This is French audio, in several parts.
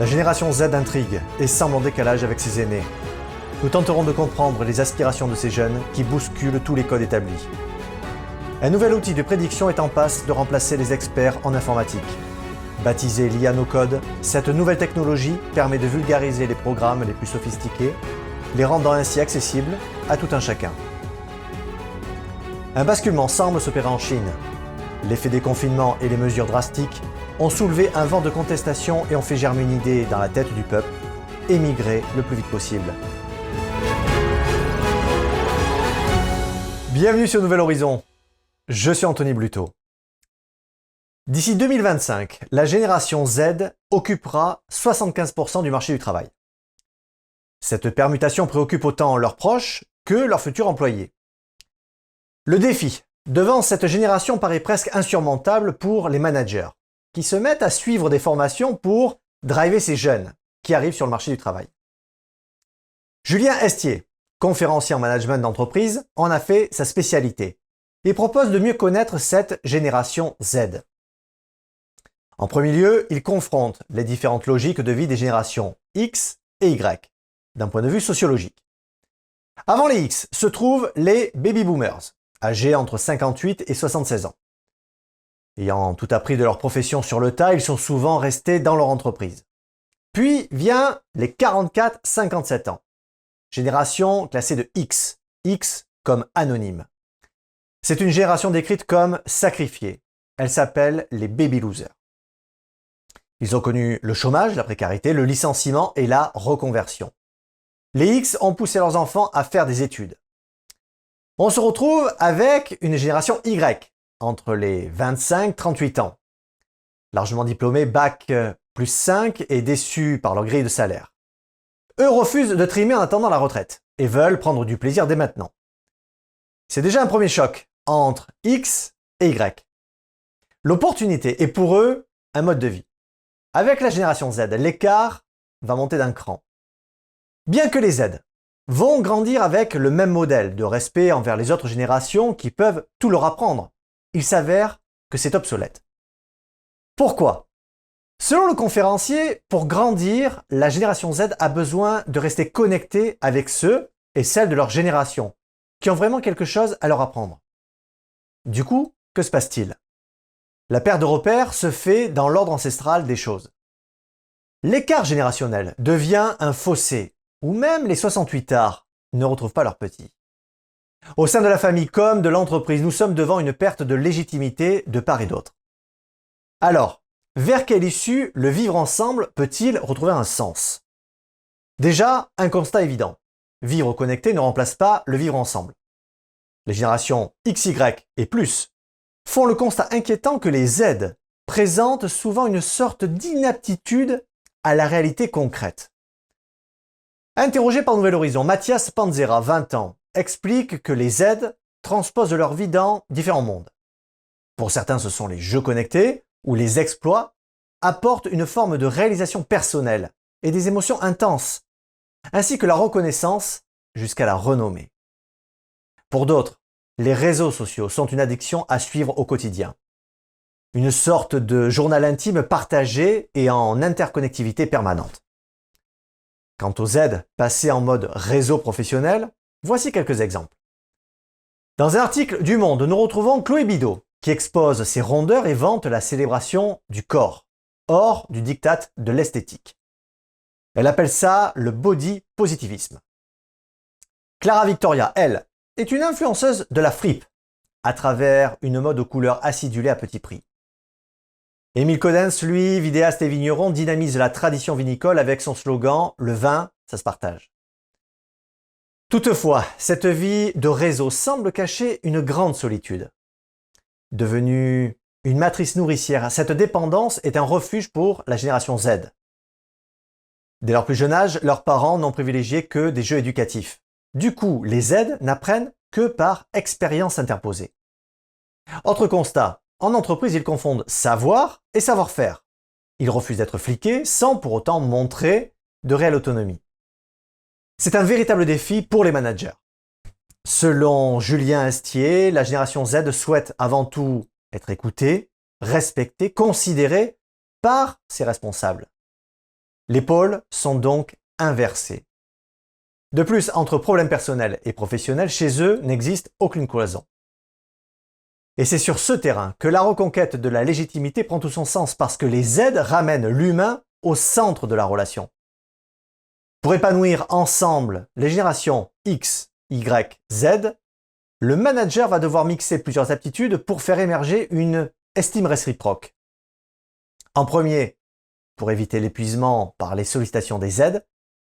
La génération Z intrigue et semble en décalage avec ses aînés. Nous tenterons de comprendre les aspirations de ces jeunes qui bousculent tous les codes établis. Un nouvel outil de prédiction est en passe de remplacer les experts en informatique. Baptisé l'IA no code, cette nouvelle technologie permet de vulgariser les programmes les plus sophistiqués, les rendant ainsi accessibles à tout un chacun. Un basculement semble s'opérer en Chine. L'effet des confinements et les mesures drastiques ont soulevé un vent de contestation et ont fait germer une idée dans la tête du peuple, émigrer le plus vite possible. Bienvenue sur Nouvel Horizon. Je suis Anthony Bluto. D'ici 2025, la génération Z occupera 75% du marché du travail. Cette permutation préoccupe autant leurs proches que leurs futurs employés. Le défi devant cette génération paraît presque insurmontable pour les managers qui se mettent à suivre des formations pour driver ces jeunes qui arrivent sur le marché du travail. Julien Estier, conférencier en management d'entreprise, en a fait sa spécialité et propose de mieux connaître cette génération Z. En premier lieu, il confronte les différentes logiques de vie des générations X et Y, d'un point de vue sociologique. Avant les X se trouvent les baby boomers, âgés entre 58 et 76 ans. Ayant tout appris de leur profession sur le tas, ils sont souvent restés dans leur entreprise. Puis vient les 44-57 ans. Génération classée de X. X comme anonyme. C'est une génération décrite comme sacrifiée. Elle s'appelle les baby losers. Ils ont connu le chômage, la précarité, le licenciement et la reconversion. Les X ont poussé leurs enfants à faire des études. On se retrouve avec une génération Y, entre les 25-38 ans. Largement diplômés, bac euh, plus 5 et déçus par leur grille de salaire. Eux refusent de trimer en attendant la retraite et veulent prendre du plaisir dès maintenant. C'est déjà un premier choc entre X et Y. L'opportunité est pour eux un mode de vie. Avec la génération Z, l'écart va monter d'un cran. Bien que les Z vont grandir avec le même modèle de respect envers les autres générations qui peuvent tout leur apprendre, il s'avère que c'est obsolète. Pourquoi? Selon le conférencier, pour grandir, la génération Z a besoin de rester connectée avec ceux et celles de leur génération, qui ont vraiment quelque chose à leur apprendre. Du coup, que se passe-t-il? La paire de repères se fait dans l'ordre ancestral des choses. L'écart générationnel devient un fossé, où même les 68 arts ne retrouvent pas leurs petits. Au sein de la famille comme de l'entreprise, nous sommes devant une perte de légitimité de part et d'autre. Alors, vers quelle issue le vivre ensemble peut-il retrouver un sens? Déjà, un constat évident. Vivre connecté ne remplace pas le vivre ensemble. Les générations XY et plus font le constat inquiétant que les Z présentent souvent une sorte d'inaptitude à la réalité concrète. Interrogé par Nouvel Horizon, Mathias Panzera, 20 ans, explique que les Z transposent leur vie dans différents mondes. Pour certains, ce sont les jeux connectés, où les exploits apportent une forme de réalisation personnelle et des émotions intenses, ainsi que la reconnaissance jusqu'à la renommée. Pour d'autres, les réseaux sociaux sont une addiction à suivre au quotidien. Une sorte de journal intime partagé et en interconnectivité permanente. Quant aux Z passés en mode réseau professionnel, Voici quelques exemples. Dans un article du Monde, nous retrouvons Chloé Bidot, qui expose ses rondeurs et vante la célébration du corps, hors du diktat de l'esthétique. Elle appelle ça le body positivisme. Clara Victoria, elle, est une influenceuse de la fripe, à travers une mode aux couleurs acidulées à petit prix. Émile Codens, lui, vidéaste et vigneron, dynamise la tradition vinicole avec son slogan Le vin, ça se partage. Toutefois, cette vie de réseau semble cacher une grande solitude. Devenue une matrice nourricière, cette dépendance est un refuge pour la génération Z. Dès leur plus jeune âge, leurs parents n'ont privilégié que des jeux éducatifs. Du coup, les Z n'apprennent que par expérience interposée. Autre constat, en entreprise, ils confondent savoir et savoir-faire. Ils refusent d'être fliqués sans pour autant montrer de réelle autonomie. C'est un véritable défi pour les managers. Selon Julien Astier, la génération Z souhaite avant tout être écoutée, respectée, considérée par ses responsables. Les pôles sont donc inversés. De plus, entre problèmes personnels et professionnels, chez eux n'existe aucune cloison. Et c'est sur ce terrain que la reconquête de la légitimité prend tout son sens parce que les Z ramènent l'humain au centre de la relation. Pour épanouir ensemble les générations X, Y, Z, le manager va devoir mixer plusieurs aptitudes pour faire émerger une estime réciproque. En premier, pour éviter l'épuisement par les sollicitations des Z,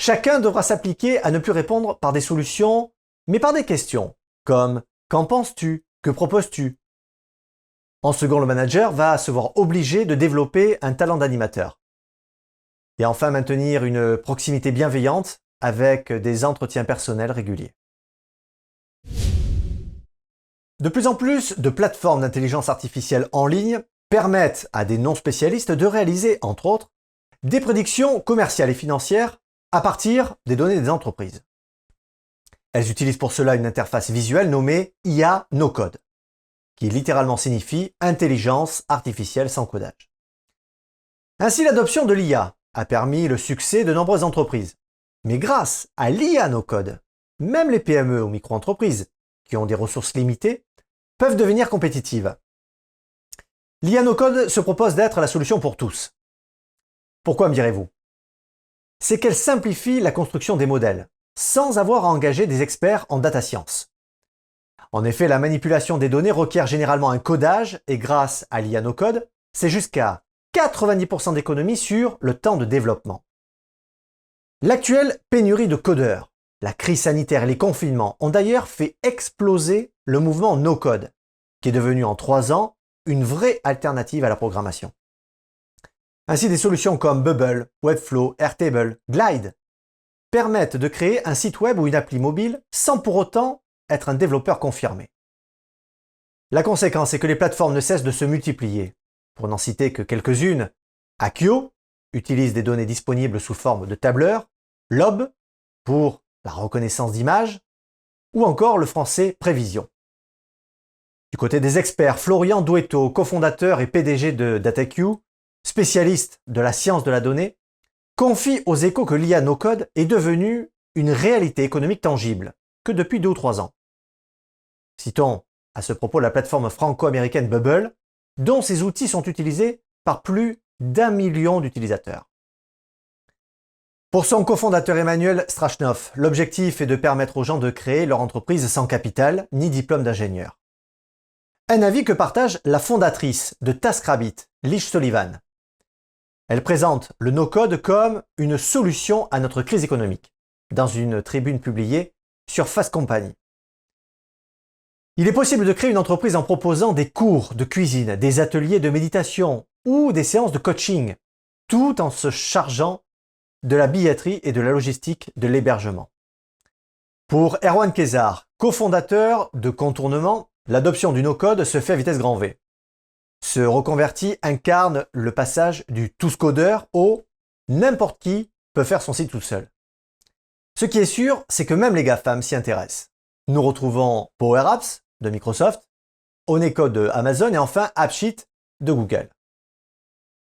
chacun devra s'appliquer à ne plus répondre par des solutions, mais par des questions, comme Qu'en penses-tu? Que proposes-tu? En second, le manager va se voir obligé de développer un talent d'animateur. Et enfin, maintenir une proximité bienveillante avec des entretiens personnels réguliers. De plus en plus de plateformes d'intelligence artificielle en ligne permettent à des non-spécialistes de réaliser, entre autres, des prédictions commerciales et financières à partir des données des entreprises. Elles utilisent pour cela une interface visuelle nommée IA No Code, qui littéralement signifie intelligence artificielle sans codage. Ainsi, l'adoption de l'IA a permis le succès de nombreuses entreprises. Mais grâce à l'IA Code, même les PME ou micro-entreprises qui ont des ressources limitées peuvent devenir compétitives. L'IA No Code se propose d'être la solution pour tous. Pourquoi me direz-vous? C'est qu'elle simplifie la construction des modèles, sans avoir à engager des experts en data science. En effet, la manipulation des données requiert généralement un codage et grâce à l'IA No Code, c'est jusqu'à 90% d'économie sur le temps de développement. L'actuelle pénurie de codeurs la crise sanitaire et les confinements ont d'ailleurs fait exploser le mouvement no-code, qui est devenu en trois ans une vraie alternative à la programmation. Ainsi, des solutions comme Bubble, Webflow, Airtable, Glide permettent de créer un site web ou une appli mobile sans pour autant être un développeur confirmé. La conséquence est que les plateformes ne cessent de se multiplier. Pour n'en citer que quelques-unes, Akio utilise des données disponibles sous forme de tableurs, Lob pour la reconnaissance d'image, ou encore le français prévision. Du côté des experts, Florian Duetto, cofondateur et PDG de DataQ, spécialiste de la science de la donnée, confie aux échos que l'IA no-code est devenue une réalité économique tangible, que depuis deux ou trois ans. Citons à ce propos la plateforme franco-américaine Bubble, dont ces outils sont utilisés par plus d'un million d'utilisateurs. Pour son cofondateur Emmanuel Strachnov, l'objectif est de permettre aux gens de créer leur entreprise sans capital ni diplôme d'ingénieur. Un avis que partage la fondatrice de TaskRabbit, Lish Sullivan. Elle présente le no-code comme une solution à notre crise économique, dans une tribune publiée sur Fast Company. Il est possible de créer une entreprise en proposant des cours de cuisine, des ateliers de méditation ou des séances de coaching, tout en se chargeant de la billetterie et de la logistique de l'hébergement. Pour Erwan Kézar, cofondateur de Contournement, l'adoption du no-code se fait à vitesse grand V. Ce reconverti incarne le passage du tous codeur au n'importe qui peut faire son site tout seul. Ce qui est sûr, c'est que même les GAFAM s'y intéressent. Nous retrouvons Power Apps de Microsoft, Onecode de Amazon et enfin AppSheet de Google.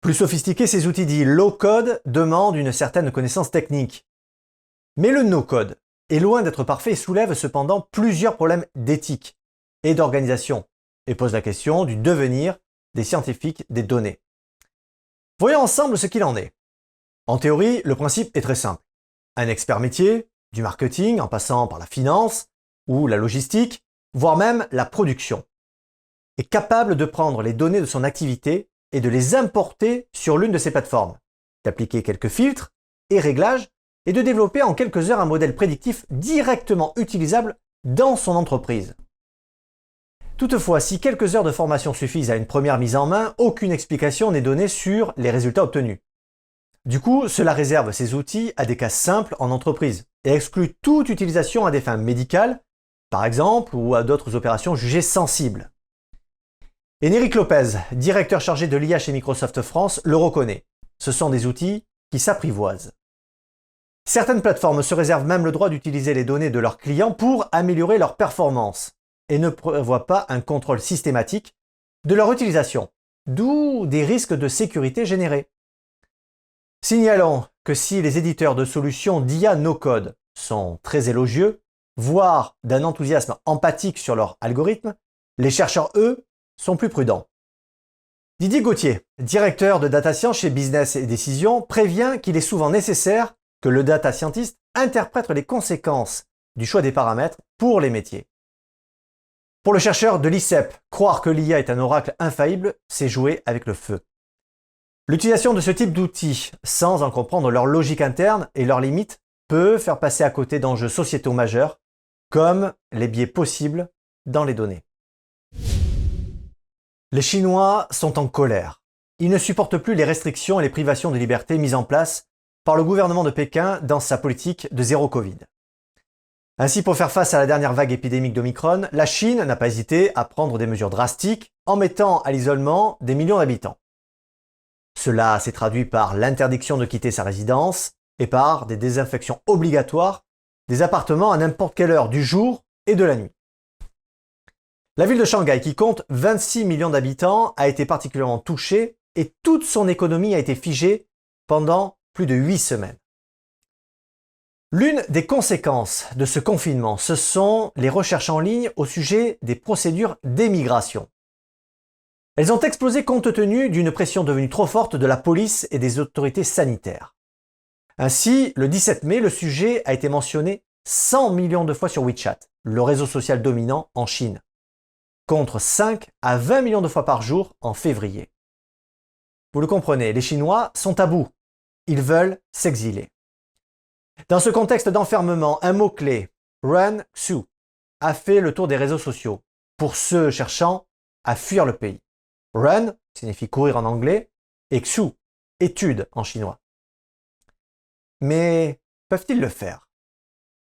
Plus sophistiqués, ces outils dits low-code demandent une certaine connaissance technique. Mais le no-code est loin d'être parfait et soulève cependant plusieurs problèmes d'éthique et d'organisation et pose la question du devenir des scientifiques des données. Voyons ensemble ce qu'il en est. En théorie, le principe est très simple. Un expert métier, du marketing en passant par la finance ou la logistique, voire même la production, est capable de prendre les données de son activité et de les importer sur l'une de ces plateformes, d'appliquer quelques filtres et réglages et de développer en quelques heures un modèle prédictif directement utilisable dans son entreprise. Toutefois, si quelques heures de formation suffisent à une première mise en main, aucune explication n'est donnée sur les résultats obtenus. Du coup, cela réserve ces outils à des cas simples en entreprise et exclut toute utilisation à des fins médicales, par exemple, ou à d'autres opérations jugées sensibles. Enric Lopez, directeur chargé de l'IA chez Microsoft France, le reconnaît. Ce sont des outils qui s'apprivoisent. Certaines plateformes se réservent même le droit d'utiliser les données de leurs clients pour améliorer leur performance et ne prévoient pas un contrôle systématique de leur utilisation, d'où des risques de sécurité générés. Signalons que que si les éditeurs de solutions d'IA no-code sont très élogieux, voire d'un enthousiasme empathique sur leur algorithme, les chercheurs, eux, sont plus prudents. Didier Gauthier, directeur de data science chez Business et Décision, prévient qu'il est souvent nécessaire que le data scientist interprète les conséquences du choix des paramètres pour les métiers. Pour le chercheur de l'ICEP, croire que l'IA est un oracle infaillible, c'est jouer avec le feu. L'utilisation de ce type d'outils, sans en comprendre leur logique interne et leurs limites, peut faire passer à côté d'enjeux sociétaux majeurs, comme les biais possibles dans les données. Les Chinois sont en colère. Ils ne supportent plus les restrictions et les privations de liberté mises en place par le gouvernement de Pékin dans sa politique de zéro Covid. Ainsi, pour faire face à la dernière vague épidémique d'Omicron, la Chine n'a pas hésité à prendre des mesures drastiques en mettant à l'isolement des millions d'habitants. Cela s'est traduit par l'interdiction de quitter sa résidence et par des désinfections obligatoires des appartements à n'importe quelle heure du jour et de la nuit. La ville de Shanghai, qui compte 26 millions d'habitants, a été particulièrement touchée et toute son économie a été figée pendant plus de 8 semaines. L'une des conséquences de ce confinement, ce sont les recherches en ligne au sujet des procédures d'émigration. Elles ont explosé compte tenu d'une pression devenue trop forte de la police et des autorités sanitaires. Ainsi, le 17 mai, le sujet a été mentionné 100 millions de fois sur WeChat, le réseau social dominant en Chine contre 5 à 20 millions de fois par jour en février. Vous le comprenez, les Chinois sont à bout. Ils veulent s'exiler. Dans ce contexte d'enfermement, un mot-clé, Run Xu, a fait le tour des réseaux sociaux pour ceux cherchant à fuir le pays. Run signifie courir en anglais et Xu, étude en chinois. Mais peuvent-ils le faire?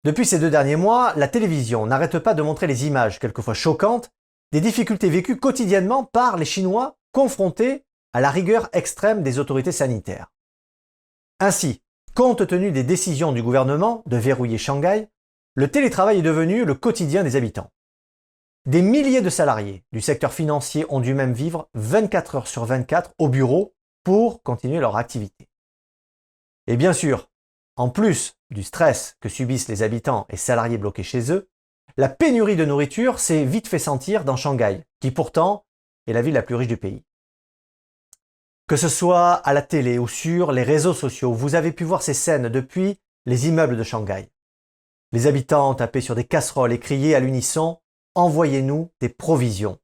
Depuis ces deux derniers mois, la télévision n'arrête pas de montrer les images, quelquefois choquantes, des difficultés vécues quotidiennement par les Chinois confrontés à la rigueur extrême des autorités sanitaires. Ainsi, compte tenu des décisions du gouvernement de verrouiller Shanghai, le télétravail est devenu le quotidien des habitants. Des milliers de salariés du secteur financier ont dû même vivre 24 heures sur 24 au bureau pour continuer leur activité. Et bien sûr, en plus du stress que subissent les habitants et salariés bloqués chez eux, la pénurie de nourriture s'est vite fait sentir dans Shanghai, qui pourtant est la ville la plus riche du pays. Que ce soit à la télé ou sur les réseaux sociaux, vous avez pu voir ces scènes depuis les immeubles de Shanghai. Les habitants tapaient sur des casseroles et criaient à l'unisson Envoyez-nous des provisions.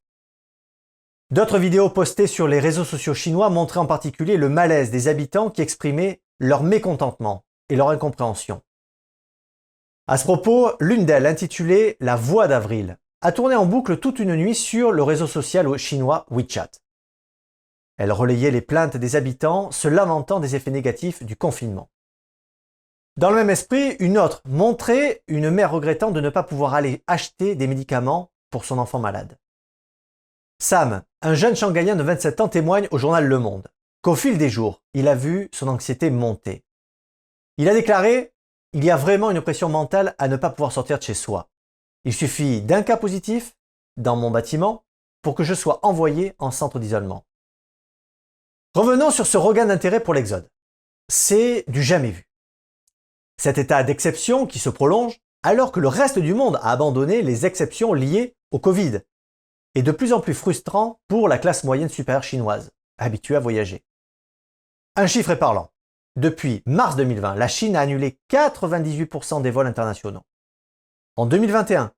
D'autres vidéos postées sur les réseaux sociaux chinois montraient en particulier le malaise des habitants qui exprimaient leur mécontentement et leur incompréhension. À ce propos, l'une d'elles, intitulée La Voix d'avril, a tourné en boucle toute une nuit sur le réseau social chinois WeChat. Elle relayait les plaintes des habitants se lamentant des effets négatifs du confinement. Dans le même esprit, une autre montrait une mère regrettant de ne pas pouvoir aller acheter des médicaments pour son enfant malade. Sam, un jeune Shanghaïen de 27 ans, témoigne au journal Le Monde qu'au fil des jours, il a vu son anxiété monter. Il a déclaré il y a vraiment une pression mentale à ne pas pouvoir sortir de chez soi. Il suffit d'un cas positif dans mon bâtiment pour que je sois envoyé en centre d'isolement. Revenons sur ce regain d'intérêt pour l'Exode. C'est du jamais vu. Cet état d'exception qui se prolonge alors que le reste du monde a abandonné les exceptions liées au Covid est de plus en plus frustrant pour la classe moyenne supérieure chinoise, habituée à voyager. Un chiffre est parlant. Depuis mars 2020, la Chine a annulé 98% des vols internationaux. En 2021,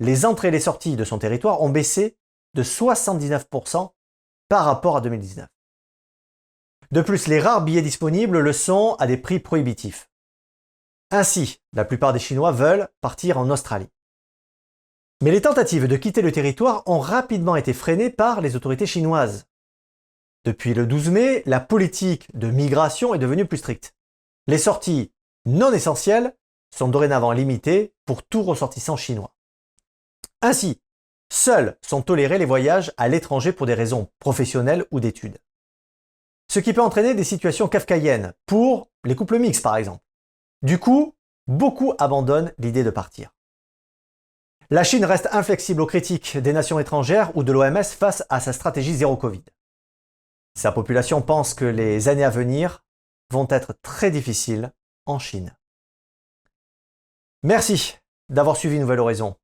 les entrées et les sorties de son territoire ont baissé de 79% par rapport à 2019. De plus, les rares billets disponibles le sont à des prix prohibitifs. Ainsi, la plupart des Chinois veulent partir en Australie. Mais les tentatives de quitter le territoire ont rapidement été freinées par les autorités chinoises. Depuis le 12 mai, la politique de migration est devenue plus stricte. Les sorties non essentielles sont dorénavant limitées pour tout ressortissant chinois. Ainsi, seuls sont tolérés les voyages à l'étranger pour des raisons professionnelles ou d'études. Ce qui peut entraîner des situations kafkaïennes pour les couples mixtes par exemple. Du coup, beaucoup abandonnent l'idée de partir. La Chine reste inflexible aux critiques des nations étrangères ou de l'OMS face à sa stratégie zéro Covid. Sa population pense que les années à venir vont être très difficiles en Chine. Merci d'avoir suivi Nouvelle Horizon.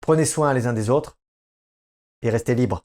Prenez soin les uns des autres et restez libres.